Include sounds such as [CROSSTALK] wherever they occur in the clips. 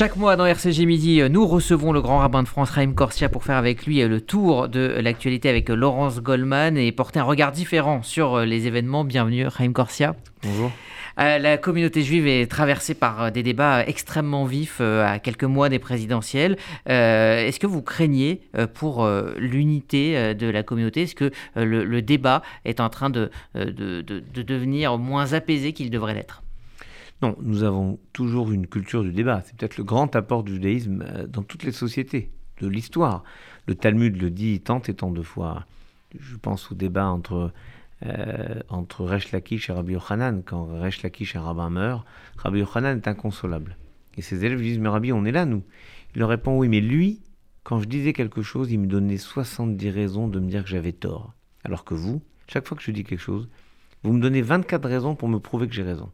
Chaque mois dans RCG Midi, nous recevons le grand rabbin de France, Raïm Corsia, pour faire avec lui le tour de l'actualité avec Laurence Goldman et porter un regard différent sur les événements. Bienvenue, Raïm Corsia. Bonjour. Euh, la communauté juive est traversée par euh, des débats extrêmement vifs euh, à quelques mois des présidentielles. Est-ce que vous craignez pour l'unité de la communauté? Est-ce que le, débat est en train de, de devenir moins apaisé qu'il devrait l'être? Non, nous avons toujours une culture du débat. C'est peut-être le grand apport du judaïsme euh, dans toutes les sociétés de l'histoire. Le Talmud le dit tant et tant de fois. Je pense au débat entre, euh, entre Resh Lakish et Rabbi Yochanan. Quand Resh Lakish et rabbin meurent, Rabbi Yochanan est inconsolable. Et ses élèves lui disent Mais Rabbi, on est là, nous. Il leur répond Oui, mais lui, quand je disais quelque chose, il me donnait 70 raisons de me dire que j'avais tort. Alors que vous, chaque fois que je dis quelque chose, vous me donnez 24 raisons pour me prouver que j'ai raison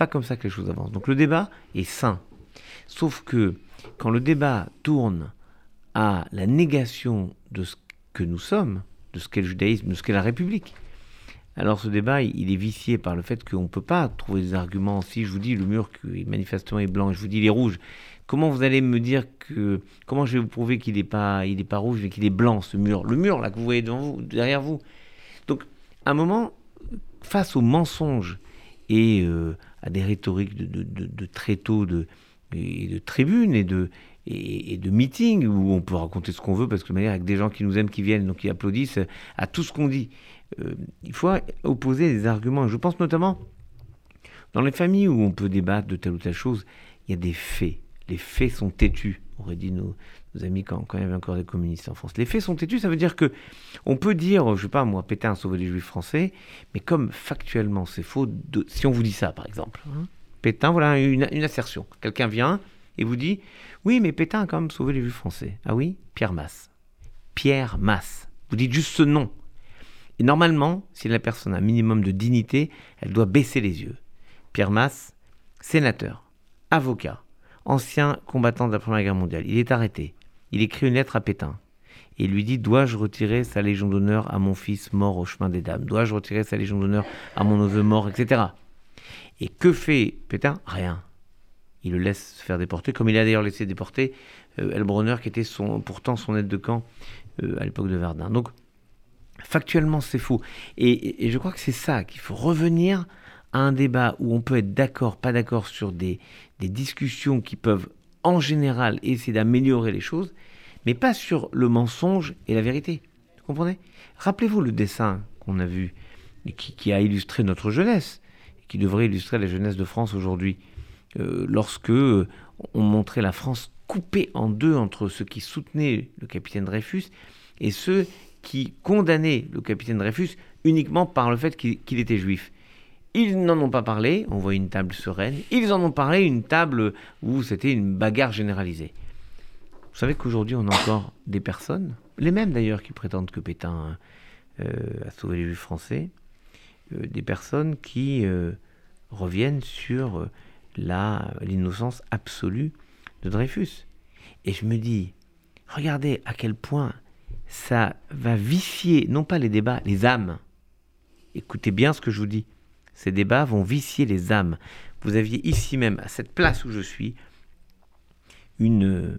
pas comme ça que les choses avancent. Donc le débat est sain. Sauf que quand le débat tourne à la négation de ce que nous sommes, de ce qu'est le judaïsme, de ce qu'est la République, alors ce débat, il est vicié par le fait qu'on ne peut pas trouver des arguments. Si je vous dis le mur qui manifestement est blanc, je vous dis il est rouge, comment vous allez me dire que... Comment je vais vous prouver qu'il n'est pas, il pas rouge mais qu'il est blanc, ce mur? Le mur, là, que vous voyez devant vous, derrière vous. Donc, à un moment, face aux mensonges et euh, à des rhétoriques de, de, de, tréteaux de, et de tribunes et de, et, de meetings où on peut raconter ce qu'on veut parce que de manière avec des gens qui nous aiment, qui viennent, donc qui applaudissent à tout ce qu'on dit. Euh, il faut opposer des arguments. Je pense notamment dans les familles où on peut débattre de telle ou telle chose, il y a des faits. Les faits sont têtus, auraient dit nos, nos amis quand, quand il y avait encore des communistes en France. Les faits sont têtus, ça veut dire que on peut dire, je sais pas moi, Pétain a sauvé les juifs français, mais comme factuellement c'est faux, si on vous dit ça par exemple, hein, Pétain, voilà une, assertion. Quelqu'un vient et vous dit, oui mais Pétain a quand même sauvé les juifs français. Ah oui? Pierre Masse. Pierre Masse. Vous dites juste ce nom. Et normalement, si la personne a un minimum de dignité, elle doit baisser les yeux. Pierre Masse, sénateur, avocat, ancien combattant de la Première Guerre mondiale. Il est arrêté il écrit une lettre à Pétain et lui dit Dois-je retirer sa légion d'honneur à mon fils mort au chemin des dames? Dois-je retirer sa légion d'honneur à mon neveu mort etc. Et que fait Pétain? Rien. Il le laisse se faire déporter, comme il a d'ailleurs laissé déporter euh, Elbronner, qui était pourtant son aide de camp euh, à l'époque de Verdun. Donc, factuellement, c'est faux. Et, je crois que c'est ça qu'il faut revenir à un débat où on peut être d'accord, pas d'accord sur des discussions qui peuvent en général essayer d'améliorer les choses, mais pas sur le mensonge et la vérité. Vous comprenez? Rappelez-vous le dessin qu'on a vu, qui, qui, a illustré notre jeunesse, qui devrait illustrer la jeunesse de France aujourd'hui, euh, lorsque euh, on montrait la France coupée en deux entre ceux qui soutenaient le capitaine Dreyfus et ceux qui condamnaient le capitaine Dreyfus uniquement par le fait qu'il était juif. Ils n'en ont pas parlé, on voit une table sereine. Ils en ont parlé, une table où c'était une bagarre généralisée. Vous savez qu'aujourd'hui, on a encore des personnes, les mêmes d'ailleurs qui prétendent que Pétain euh, a sauvé les français, euh, des personnes qui euh, reviennent sur l'innocence absolue de Dreyfus. Et je me dis, regardez à quel point ça va vicier, non pas les débats, les âmes. Écoutez bien ce que je vous dis. Ces débats vont vicier les âmes. Vous aviez ici même, à cette place où je suis, une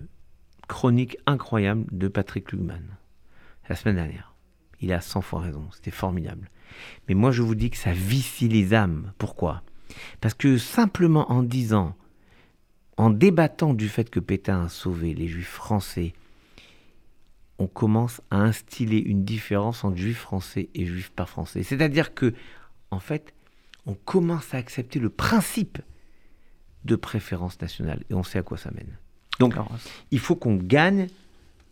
chronique incroyable de Patrick Lugman, la semaine dernière. Il a 100 fois raison, c'était formidable. Mais moi je vous dis que ça vicie les âmes. Pourquoi? Parce que simplement en disant, en débattant du fait que Pétain a sauvé les juifs français, on commence à instiller une différence entre juifs français et juifs pas français. C'est-à-dire que, en fait, on commence à accepter le principe de préférence nationale. Et on sait à quoi ça mène. Donc, il faut qu'on gagne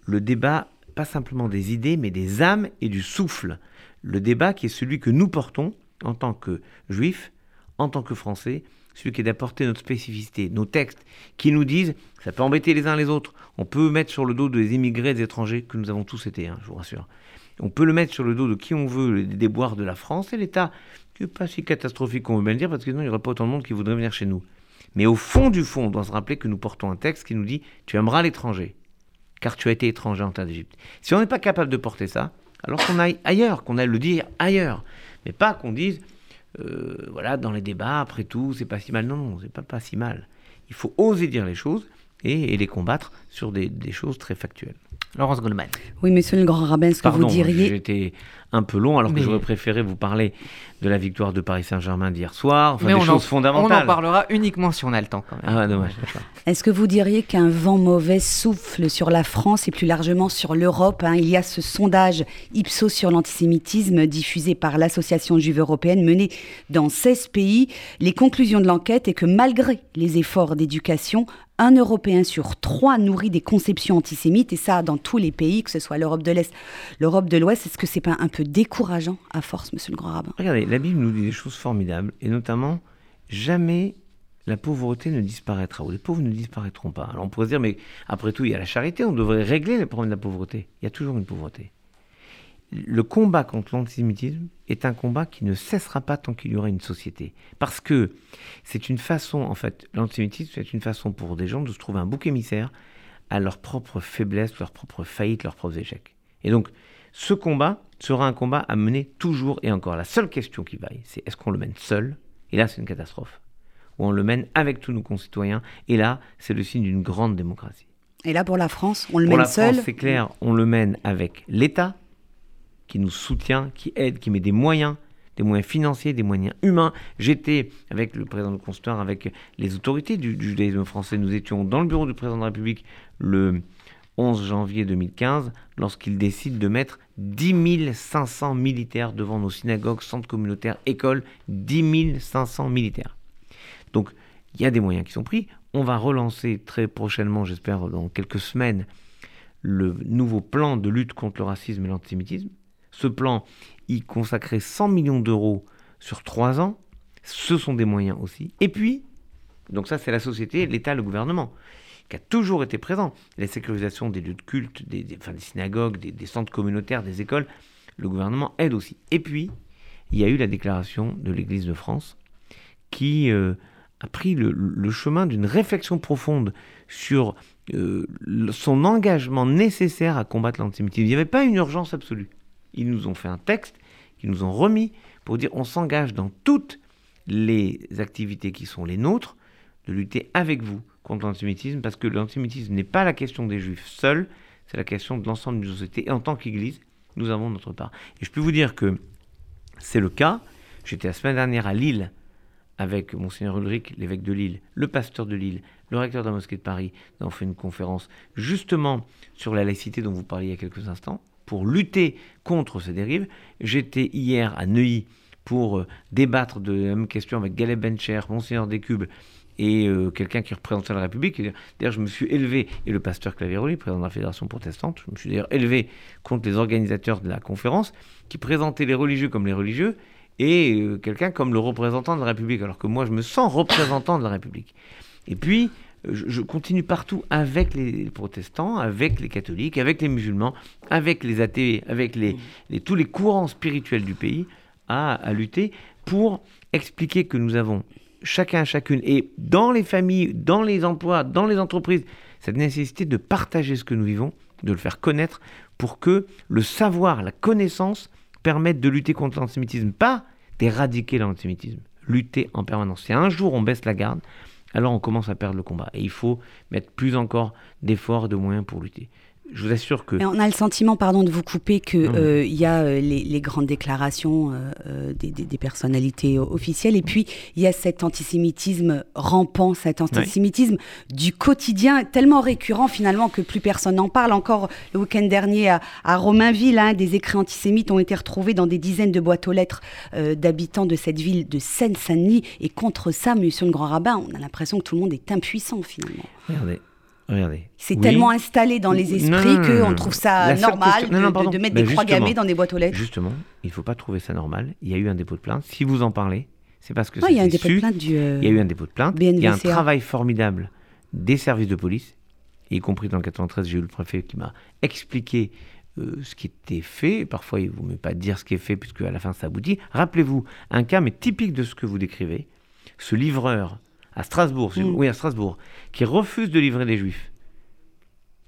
le débat, pas simplement des idées, mais des âmes et du souffle. Le débat qui est celui que nous portons en tant que juifs, en tant que français, celui qui est d'apporter notre spécificité, nos textes, qui nous disent, ça peut embêter les uns les autres, on peut mettre sur le dos des immigrés, des étrangers, que nous avons tous été, hein, je vous rassure. On peut le mettre sur le dos de qui on veut, les déboires de la France, et l'État pas si catastrophique qu'on veut bien le dire, parce que sinon il n'y aurait pas autant de monde qui voudrait venir chez nous. Mais au fond du fond, on doit se rappeler que nous portons un texte qui nous dit Tu aimeras l'étranger, car tu as été étranger en terre d'Égypte. Si on n'est pas capable de porter ça, alors qu'on aille ailleurs, qu'on aille le dire ailleurs. Mais pas qu'on dise euh, Voilà, dans les débats, après tout, c'est pas si mal. Non, non, c'est pas, pas si mal. Il faut oser dire les choses, et, les combattre sur des choses très factuelles. Laurence Goldman. Oui, monsieur le grand rabbin, ce que vous diriez. J'étais un peu long, alors que j'aurais préféré vous parler de la victoire de Paris Saint-Germain d'hier soir. Enfin, Mais des on choses fondamentales. On en parlera uniquement si on a le temps, quand même. Ah, dommage. Est-ce que vous diriez qu'un vent mauvais souffle sur la France et plus largement sur l'Europe hein? Il y a ce sondage Ipsos sur l'antisémitisme diffusé par l'Association juive européenne mené dans 16 pays. Les conclusions de l'enquête est que malgré les efforts d'éducation, un Européen sur trois nourrit des conceptions antisémites, et ça dans tous les pays, que ce soit l'Europe de l'Est, l'Europe de l'Ouest. Est-ce que c'est pas un peu décourageant à force, monsieur le grand rabbin? Regardez, la Bible nous dit des choses formidables, et notamment, jamais la pauvreté ne disparaîtra, ou les pauvres ne disparaîtront pas. Alors on pourrait se dire, mais après tout, il y a la charité, on devrait régler le problème de la pauvreté. Il y a toujours une pauvreté le combat contre l'antisémitisme est un combat qui ne cessera pas tant qu'il y aura une société. Parce que c'est une façon, en fait, l'antisémitisme, c'est une façon pour des gens de se trouver un bouc émissaire à leur propre faiblesse, leur propre faillite, leurs propres échecs. Et donc, ce combat sera un combat à mener toujours et encore. La seule question qui vaille, c'est est-ce qu'on le mène seul? Et là, c'est une catastrophe. Ou on le mène avec tous nos concitoyens. Et là, c'est le signe d'une grande démocratie. Et là, pour la France, on le mène seul C'est clair, on le mène avec l'État, qui nous soutient, qui aide, qui met des moyens, des moyens financiers, des moyens humains. J'étais avec le président du consistoire, avec les autorités du, judaïsme français. Nous étions dans le bureau du président de la République le 11 janvier 2015, lorsqu'il décide de mettre 10 500 militaires devant nos synagogues, centres communautaires, écoles, 10 500 militaires. Donc, il y a des moyens qui sont pris. On va relancer très prochainement, j'espère dans quelques semaines, le nouveau plan de lutte contre le racisme et l'antisémitisme. Ce plan y consacrait 100 millions d'euros sur trois ans. Ce sont des moyens aussi. Et puis, donc ça c'est la société, l'État, le gouvernement, qui a toujours été présent. La sécurisation des lieux de culte, des, des, synagogues, des, centres communautaires, des écoles, le gouvernement aide aussi. Et puis, il y a eu la déclaration de l'Église de France qui euh, a pris le, chemin d'une réflexion profonde sur euh, son engagement nécessaire à combattre l'antisémitisme. Il n'y avait pas une urgence absolue. Ils nous ont fait un texte qu'ils nous ont remis pour dire on s'engage dans toutes les activités qui sont les nôtres de lutter avec vous contre l'antisémitisme parce que l'antisémitisme n'est pas la question des juifs seuls, c'est la question de l'ensemble de la société. Et en tant qu'Église, nous avons notre part. Et je peux vous dire que c'est le cas. J'étais la semaine dernière à Lille avec Monseigneur Ulrich, l'évêque de Lille, le pasteur de Lille, le recteur de la mosquée de Paris. Nous avons fait une conférence justement sur la laïcité dont vous parliez il y a quelques instants pour lutter contre ces dérives. J'étais hier à Neuilly pour euh, débattre de la même question avec Galeb Bencher, Monseigneur Descubes et euh, quelqu'un qui représentait la République. D'ailleurs, je me suis élevé, et le pasteur Claveroli, président de la Fédération protestante, je me suis d'ailleurs élevé contre les organisateurs de la conférence qui présentaient les religieux comme les religieux et euh, quelqu'un comme le représentant de la République, alors que moi, je me sens représentant de la République. Et puis, je, continue partout avec les protestants, avec les catholiques, avec les musulmans, avec les athées, avec les, tous les courants spirituels du pays à, lutter pour expliquer que nous avons chacun, chacune, et dans les familles, dans les emplois, dans les entreprises, cette nécessité de partager ce que nous vivons, de le faire connaître, pour que le savoir, la connaissance permettent de lutter contre l'antisémitisme, pas d'éradiquer l'antisémitisme, lutter en permanence. Si un jour on baisse la garde, alors on commence à perdre le combat. Et il faut mettre plus encore d'efforts de moyens pour lutter je vous assure que. Mais on a le sentiment, pardon de vous couper, qu'il euh, y a euh, les, grandes déclarations euh, des, personnalités officielles, et puis il y a cet antisémitisme rampant, cet antisémitisme du quotidien, tellement récurrent finalement que plus personne n'en parle. Encore le week-end dernier à, Romainville, hein, des écrits antisémites ont été retrouvés dans des dizaines de boîtes aux lettres d'habitants de cette ville de Seine-Saint-Denis, et contre ça, monsieur le grand rabbin, on a l'impression que tout le monde est impuissant finalement. Regardez, Regardez. C'est tellement installé dans les esprits qu'on trouve ça normal de, mettre des croix gammées dans des boîtes aux lettres. Justement, il ne faut pas trouver ça normal. Il y a eu un dépôt de plainte. Si vous en parlez, c'est parce que il y a un dépôt de plainte du. il y a eu un dépôt de plainte. Il y a un travail formidable des services de police, y compris dans le 93, j'ai eu le préfet qui m'a expliqué euh, ce qui était fait. Parfois, il ne vous met pas dire ce qui est fait, puisque à la fin, ça aboutit. Rappelez-vous, un cas, mais typique de ce que vous décrivez, ce livreur à Strasbourg, mm. oui, à Strasbourg, qui refuse de livrer les juifs.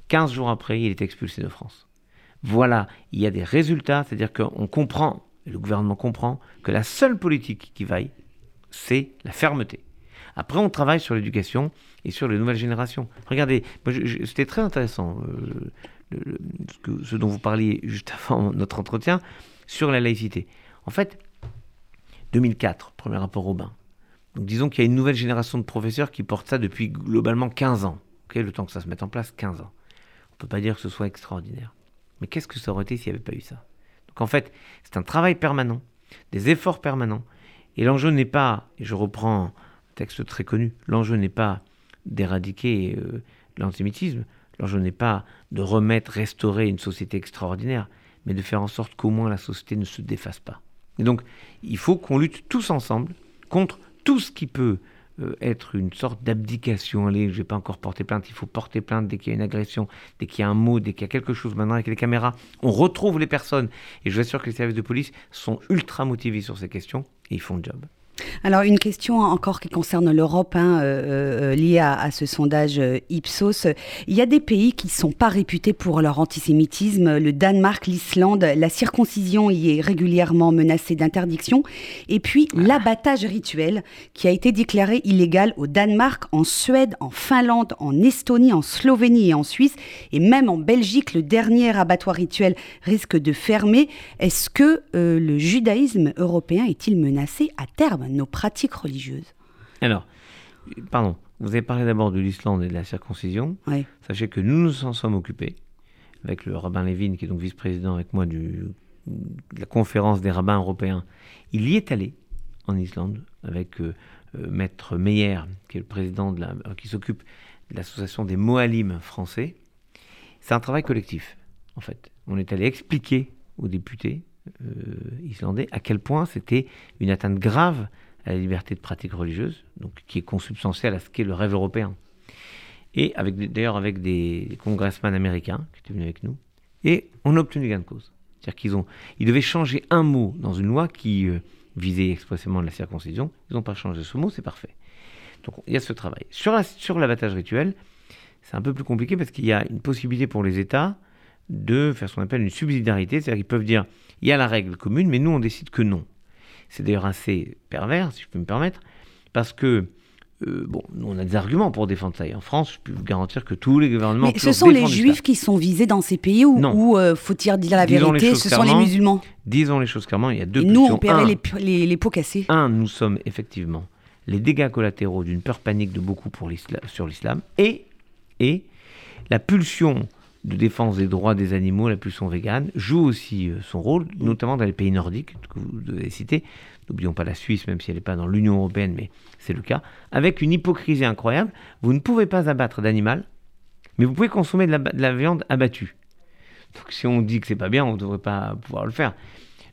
15 jours après, il est expulsé de France. Voilà, il y a des résultats, c'est-à-dire qu'on comprend, le gouvernement comprend, que la seule politique qui vaille, c'est la fermeté. Après, on travaille sur l'éducation et sur les nouvelles générations. Regardez, c'était très intéressant ce, dont vous parliez juste [LAUGHS] avant notre entretien sur la laïcité. En fait, 2004, premier rapport Robin. Donc disons qu'il y a une nouvelle génération de professeurs qui portent ça depuis globalement 15 ans. le temps que ça se mette en place, 15 ans. On ne peut pas dire que ce soit extraordinaire. Mais qu'est-ce que ça aurait été s'il n'y avait pas eu ça? Donc en fait, c'est un travail permanent, des efforts permanents. Et l'enjeu n'est pas, et je reprends un texte très connu, l'enjeu n'est pas d'éradiquer euh, l'antisémitisme, l'enjeu n'est pas de remettre, restaurer une société extraordinaire, mais de faire en sorte qu'au moins la société ne se défasse pas. Et donc, il faut qu'on lutte tous ensemble contre tout ce qui peut euh, être une sorte d'abdication. Allez, je vais pas encore porter plainte, il faut porter plainte dès qu'il y a une agression, dès qu'il y a un mot, dès qu'il y a quelque chose. Maintenant, avec les caméras, on retrouve les personnes. Et je vous assure que les services de police sont ultra motivés sur ces questions et ils font le job. Alors une question encore qui concerne l'Europe, hein, euh, euh, liée à, ce sondage euh, Ipsos. Il y a des pays qui ne sont pas réputés pour leur antisémitisme. Le Danemark, l'Islande, la circoncision y est régulièrement menacée d'interdiction. Et puis l'abattage rituel qui a été déclaré illégal au Danemark, en Suède, en Finlande, en Estonie, en Slovénie et en Suisse. Et même en Belgique, le dernier abattoir rituel risque de fermer. Est-ce que le judaïsme européen est-il menacé à terme? Nos pratiques religieuses. Alors, pardon, vous avez parlé d'abord de l'Islande et de la circoncision. Sachez que nous nous en sommes occupés, avec le rabbin Levin, qui est donc vice-président avec moi du, de la conférence des rabbins européens. Il y est allé en Islande avec euh, euh, Maître Meyer, qui est le président de la, euh, qui s'occupe de l'association des Moalim français. C'est un travail collectif, en fait. On est allé expliquer aux députés islandais, à quel point c'était une atteinte grave à la liberté de pratique religieuse, donc qui est consubstantielle à ce qu'est le rêve européen. Et avec d'ailleurs avec des congressmen américains qui étaient venus avec nous, et on a obtenu gain de cause. C'est-à-dire qu'ils ont, ils devaient changer un mot dans une loi qui euh, visait expressément la circoncision. Ils n'ont pas changé ce mot, c'est parfait. Donc il y a ce travail. Sur, sur l'abattage rituel, c'est un peu plus compliqué parce qu'il y a une possibilité pour les États de faire ce qu'on appelle une subsidiarité, c'est-à-dire qu'ils peuvent dire il y a la règle commune, mais nous, on décide que non. C'est d'ailleurs assez pervers, si je peux me permettre, parce que euh, bon, nous, on a des arguments pour défendre ça. Et en France, je peux vous garantir que tous les gouvernements. Mais ce sont les juifs qui sont visés dans ces pays où, euh, faut-il dire la vérité, ce sont les musulmans Disons les choses clairement, il y a deux Et nous, on paierait les, les, pots cassés. Un, nous sommes effectivement les dégâts collatéraux d'une peur panique de beaucoup pour sur l'islam et, et la pulsion de défense des droits des animaux, la pulsion végane, joue aussi euh, son rôle, notamment dans les pays nordiques que vous avez cités. N'oublions pas la Suisse, même si elle n'est pas dans l'Union européenne, mais c'est le cas. Avec une hypocrisie incroyable, vous ne pouvez pas abattre d'animal, mais vous pouvez consommer de la, viande abattue. Donc si on dit que c'est pas bien, on ne devrait pas pouvoir le faire.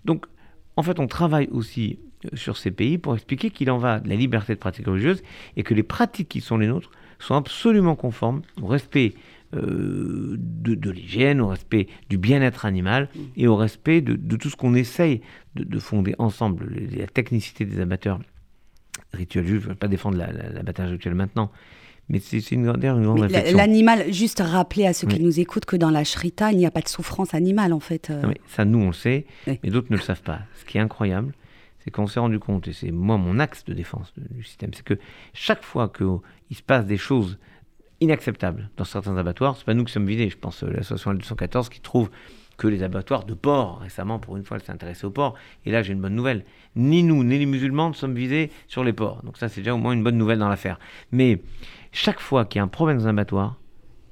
Donc en fait, on travaille aussi euh, sur ces pays pour expliquer qu'il en va de la liberté de pratique religieuse et que les pratiques qui sont les nôtres sont absolument conformes au respect euh, de, l'hygiène, au respect du bien-être animal et au respect de, tout ce qu'on essaye de, fonder ensemble, la technicité des abatteurs rituels Je ne vais pas défendre l'abattage rituel maintenant, mais c'est une, grande, une réflexion. L'animal, juste rappeler à ceux qui nous écoutent que dans la shrita, il n'y a pas de souffrance animale en fait. Euh. ça, nous, on le sait, mais d'autres ne le savent pas. Ce qui est incroyable, c'est qu'on s'est rendu compte, et c'est moi mon axe de défense du système, c'est que chaque fois qu'il se passe des choses inacceptable dans certains abattoirs. C'est pas nous qui sommes vidés. Je pense l'association L214 qui trouve que les abattoirs de porc, récemment, pour une fois, elle s'est intéressée aux porcs. Et là, j'ai une bonne nouvelle. Ni nous, ni les musulmans ne sommes visés sur les porcs. Donc ça, c'est déjà au moins une bonne nouvelle dans l'affaire. Mais chaque fois qu'il y a un problème dans un abattoir,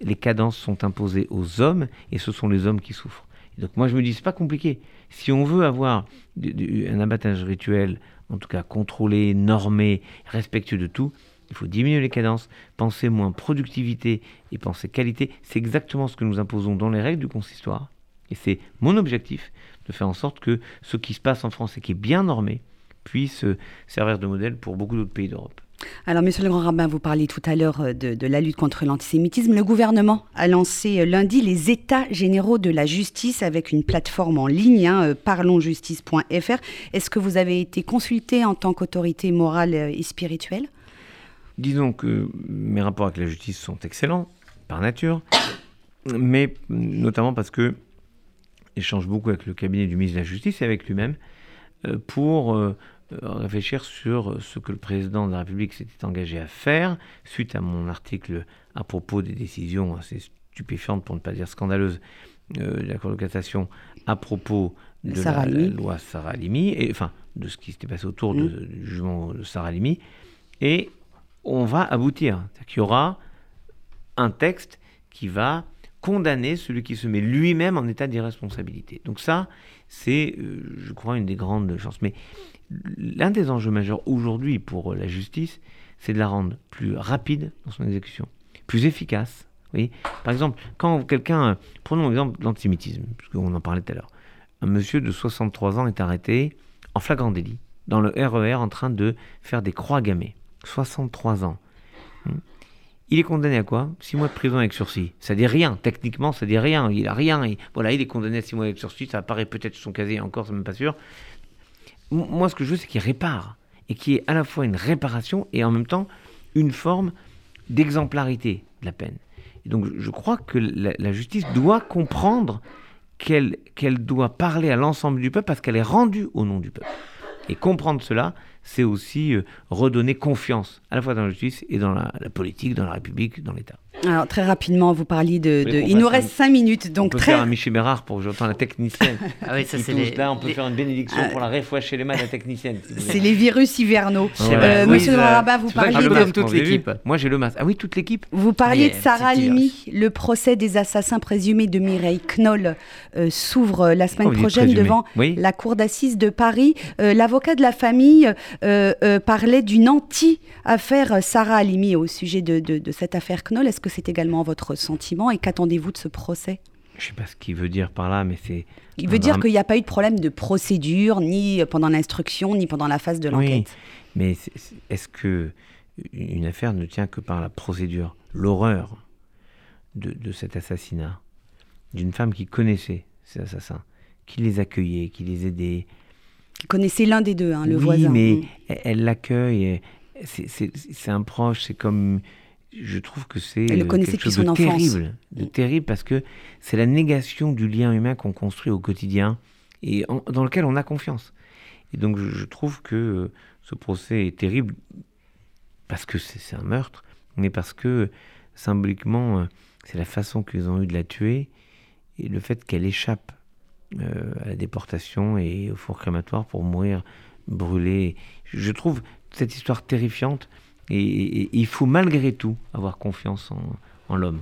les cadences sont imposées aux hommes et ce sont les hommes qui souffrent. donc moi, je me dis, c'est pas compliqué. Si on veut avoir un abattage rituel, en tout cas contrôlé, normé, respectueux de tout, il faut diminuer les cadences, penser moins productivité et penser qualité. C'est exactement ce que nous imposons dans les règles du consistoire. Et c'est mon objectif de faire en sorte que ce qui se passe en France et qui est bien normé puisse servir de modèle pour beaucoup d'autres pays d'Europe. Alors, monsieur le grand rabbin, vous parliez tout à l'heure euh, de, la lutte contre l'antisémitisme. Le gouvernement a lancé euh, lundi les États généraux de la justice avec une plateforme en ligne, hein, euh, parlonsjustice.fr. Est-ce que vous avez été consulté en tant qu'autorité morale et spirituelle? Disons que mes rapports avec la justice sont excellents, par nature, mais notamment parce que j'échange beaucoup avec le cabinet du ministre de la Justice et avec lui-même euh, pour euh, réfléchir sur ce que le président de la République s'était engagé à faire suite à mon article à propos des décisions assez stupéfiantes, pour ne pas dire scandaleuses, de la Cour de cassation à propos de la, loi Sarah Halimi, et, enfin de ce qui s'était passé autour mm. du jugement de Sarah Halimi, et on va aboutir. Il y aura un texte qui va condamner celui qui se met lui-même en état d'irresponsabilité. Donc ça, c'est, euh, je crois, une des grandes chances. Mais l'un des enjeux majeurs aujourd'hui pour la justice, c'est de la rendre plus rapide dans son exécution, plus efficace. Oui. Par exemple, quand quelqu'un, prenons l'exemple de l'antisémitisme, puisqu'on en parlait tout à l'heure, un monsieur de 63 ans est arrêté en flagrant délit dans le RER e en train de faire des croix gammées. 63 ans. Hmm. Il est condamné à quoi? 6 mois de prison avec sursis. Ça dit rien, techniquement, ça dit rien. Il a rien. voilà, il est condamné à 6 mois avec sursis. Ça apparaît peut-être son casier encore, c'est même pas sûr. Moi, ce que je veux, c'est qu'il répare. Et qu'il y ait à la fois une réparation et en même temps une forme d'exemplarité de la peine. Et donc, je crois que la, justice doit comprendre qu'elle doit parler à l'ensemble du peuple parce qu'elle est rendue au nom du peuple. Et comprendre cela, c'est aussi euh, redonner confiance à la fois dans la justice et dans la, politique, dans la République, dans l'État. Alors très rapidement, vous parliez de... Il nous reste cinq minutes, donc on peut très... faire un Michel Bérard pour j'entends la technicienne. [LAUGHS] ah oui, ça c'est les... Là, on peut faire une bénédiction pour la chez les mains de la technicienne. c'est les virus hivernaux. Euh, monsieur oui, Rabat, vous parliez de... toute l'équipe. Moi j'ai le masque. Ah oui, toute l'équipe. Vous parliez de Sarah Halimi. Le procès des assassins présumés de Mireille Knoll euh, s'ouvre la semaine prochaine devant la cour d'assises de Paris. L'avocat de la famille parlait d'une anti-affaire Sarah Halimi au sujet de, de cette affaire Knoll. Est-ce que c'est également votre sentiment et qu'attendez-vous de ce procès? Je ne sais pas ce qu'il veut dire par là, mais c'est... Il veut dire qu'il n'y a pas eu de problème de procédure, ni pendant l'instruction, ni pendant la phase de l'enquête. Oui, mais est-ce que une affaire ne tient que par la procédure L'horreur de, de cet assassinat? D'une femme qui connaissait ces assassins, qui les accueillait, qui les aidait. Qui connaissait l'un des deux, hein, le oui, voisin. mais mm. elle l'accueille, c'est un proche, c'est comme je trouve que c'est euh, quelque chose de terrible, de mm. terrible parce que c'est la négation du lien humain qu'on construit au quotidien et dans lequel on a confiance. Et donc je, trouve que euh, ce procès est terrible parce que c'est un meurtre, mais parce que symboliquement, euh, c'est la façon qu'ils ont eu de la tuer et le fait qu'elle échappe à la déportation et au four crématoire pour mourir brûlée. Je trouve cette histoire terrifiante et, il faut malgré tout avoir confiance en, l'homme.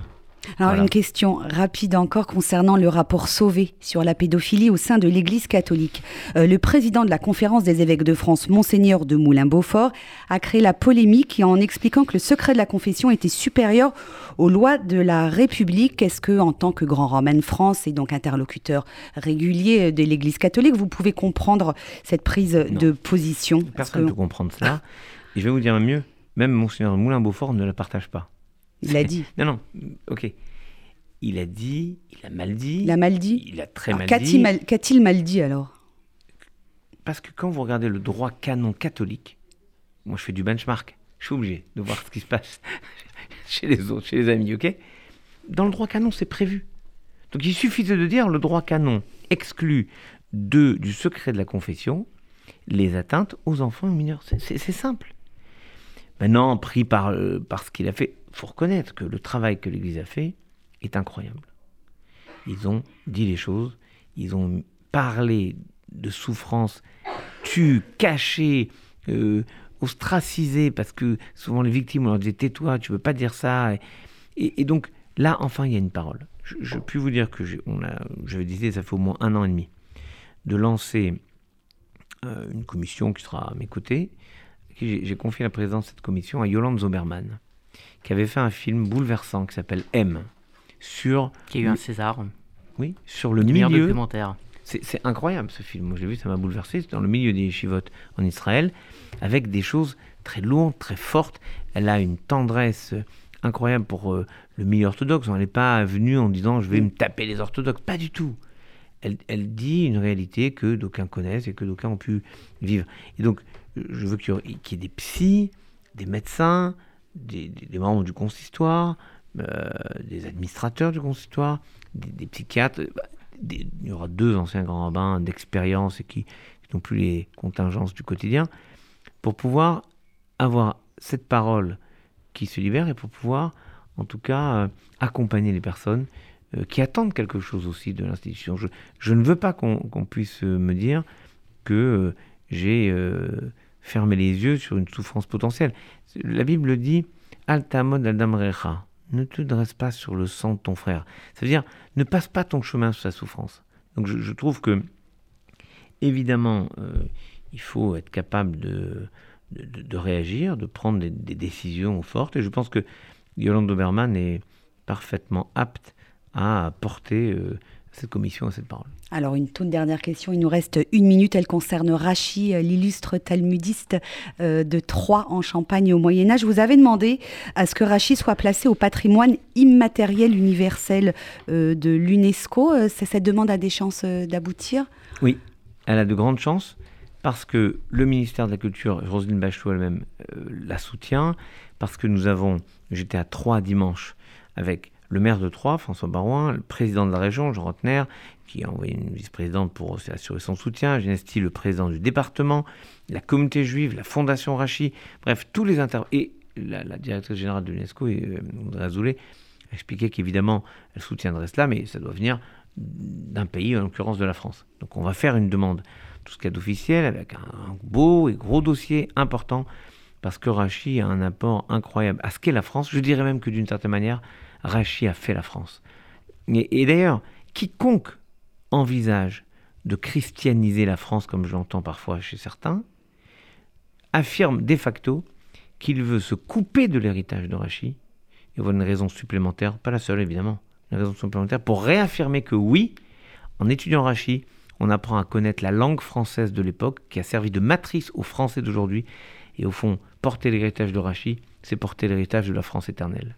Alors une question rapide encore concernant le rapport Sauvé sur la pédophilie au sein de l'Église catholique. Euh, le président de la conférence des évêques de France, monseigneur de Moulin-Beaufort, a créé la polémique en expliquant que le secret de la confession était supérieur aux lois de la République. Est-ce que, en tant que grand romain de France et donc interlocuteur régulier de l'Église catholique, vous pouvez comprendre cette prise de position? Personne ne peut comprendre cela. Et je vais vous dire mieux. Même Monseigneur Moulin-Beaufort ne la partage pas. Il a dit. [LAUGHS] Non, non, ok. Il a dit, il a mal dit. Il a mal dit Il a très mal dit. Qu'a-t-il mal dit alors? Parce que quand vous regardez le droit canon catholique, moi je fais du benchmark, je suis obligé de voir ce qui se passe [LAUGHS] chez les autres, chez les amis, ok? Dans le droit canon, c'est prévu. Donc il suffisait de dire le droit canon exclut de, du secret de la confession les atteintes aux enfants mineurs. C'est simple. Maintenant, pris par, euh, par ce qu'il a fait, il faut reconnaître que le travail que l'Église a fait est incroyable. Ils ont dit les choses, ils ont parlé de souffrance tues, cachées, euh, ostracisées, parce que souvent les victimes, on leur disait tais-toi, tu ne peux pas dire ça. Et, donc là, enfin, il y a une parole. Je, puis vous dire que j'avais décidé, ça fait au moins un an et demi, de lancer euh, une commission qui sera à mes côtés, j'ai confié la présidence de cette commission à Yolande Zoberman, qui avait fait un film bouleversant qui s'appelle M. Sur qui a eu un César. Oui, sur le milieu. documentaire. C'est incroyable ce film. Moi j'ai vu, ça m'a bouleversé. C'est dans le milieu des chivotes en Israël, avec des choses très lourdes, très fortes. Elle a une tendresse incroyable pour euh, le milieu orthodoxe. Elle n'est pas venue en disant je vais me taper les orthodoxes. Pas du tout. Elle, elle dit une réalité que d'aucuns connaissent et que d'aucuns ont pu vivre. Et donc je veux qu'il y, ait des psys, des médecins, des, membres du consistoire, euh, des administrateurs du consistoire, des, psychiatres. Bah, il y aura deux anciens grands rabbins d'expérience et qui non plus les contingences du quotidien, pour pouvoir avoir cette parole qui se libère et pour pouvoir, en tout cas, euh, accompagner les personnes euh, qui attendent quelque chose aussi de l'institution. Je, ne veux pas qu'on puisse me dire que euh, fermé les yeux sur une souffrance potentielle. La Bible dit Altamod Recha ne te dresse pas sur le sang de ton frère. Ça veut dire, ne passe pas ton chemin sur sa souffrance. Donc je, trouve que, évidemment, euh, il faut être capable de, de, réagir, de prendre des, décisions fortes. Et je pense que Yolande Doberman est parfaitement apte à porter euh, cette commission à cette parole. Alors une toute dernière question, il nous reste une minute, elle concerne Rachi, euh, l'illustre talmudiste euh, de Troyes en Champagne au Moyen Âge. Vous avez demandé à ce que Rachi soit placé au patrimoine immatériel universel euh, de l'UNESCO. Cette demande a des chances d'aboutir? Oui, elle a de grandes chances parce que le ministère de la Culture, Roselyne Bachelot elle-même, la soutient, parce que nous avons, j'étais à Troyes dimanche avec le maire de Troyes, François Barouin, le président de la région, Jean Rotner, qui a envoyé une vice-présidente pour assurer son soutien, Genesti, le président du département, la communauté juive, la fondation Rachi, bref, tous les inter... Et la, directrice générale de l'UNESCO, euh, André Azoulay, a expliqué qu'évidemment, elle soutiendrait cela, mais ça doit venir d'un pays, en l'occurrence de la France. Donc on va faire une demande, tout ce qu'il y a d'officiel, avec un beau et gros dossier important, parce que Rachi a un apport incroyable à ce qu'est la France. Je dirais même que d'une certaine manière, Rachi a fait la France. Et, d'ailleurs, quiconque envisage de christianiser la France, comme je l'entends parfois chez certains, affirme de facto qu'il veut se couper de l'héritage de Rachi. Il voit une raison supplémentaire, pas la seule évidemment, une raison supplémentaire pour réaffirmer que oui, en étudiant Rachi, on apprend à connaître la langue française de l'époque qui a servi de matrice aux Français d'aujourd'hui. Et au fond, porter l'héritage de Rachi, c'est porter l'héritage de la France éternelle.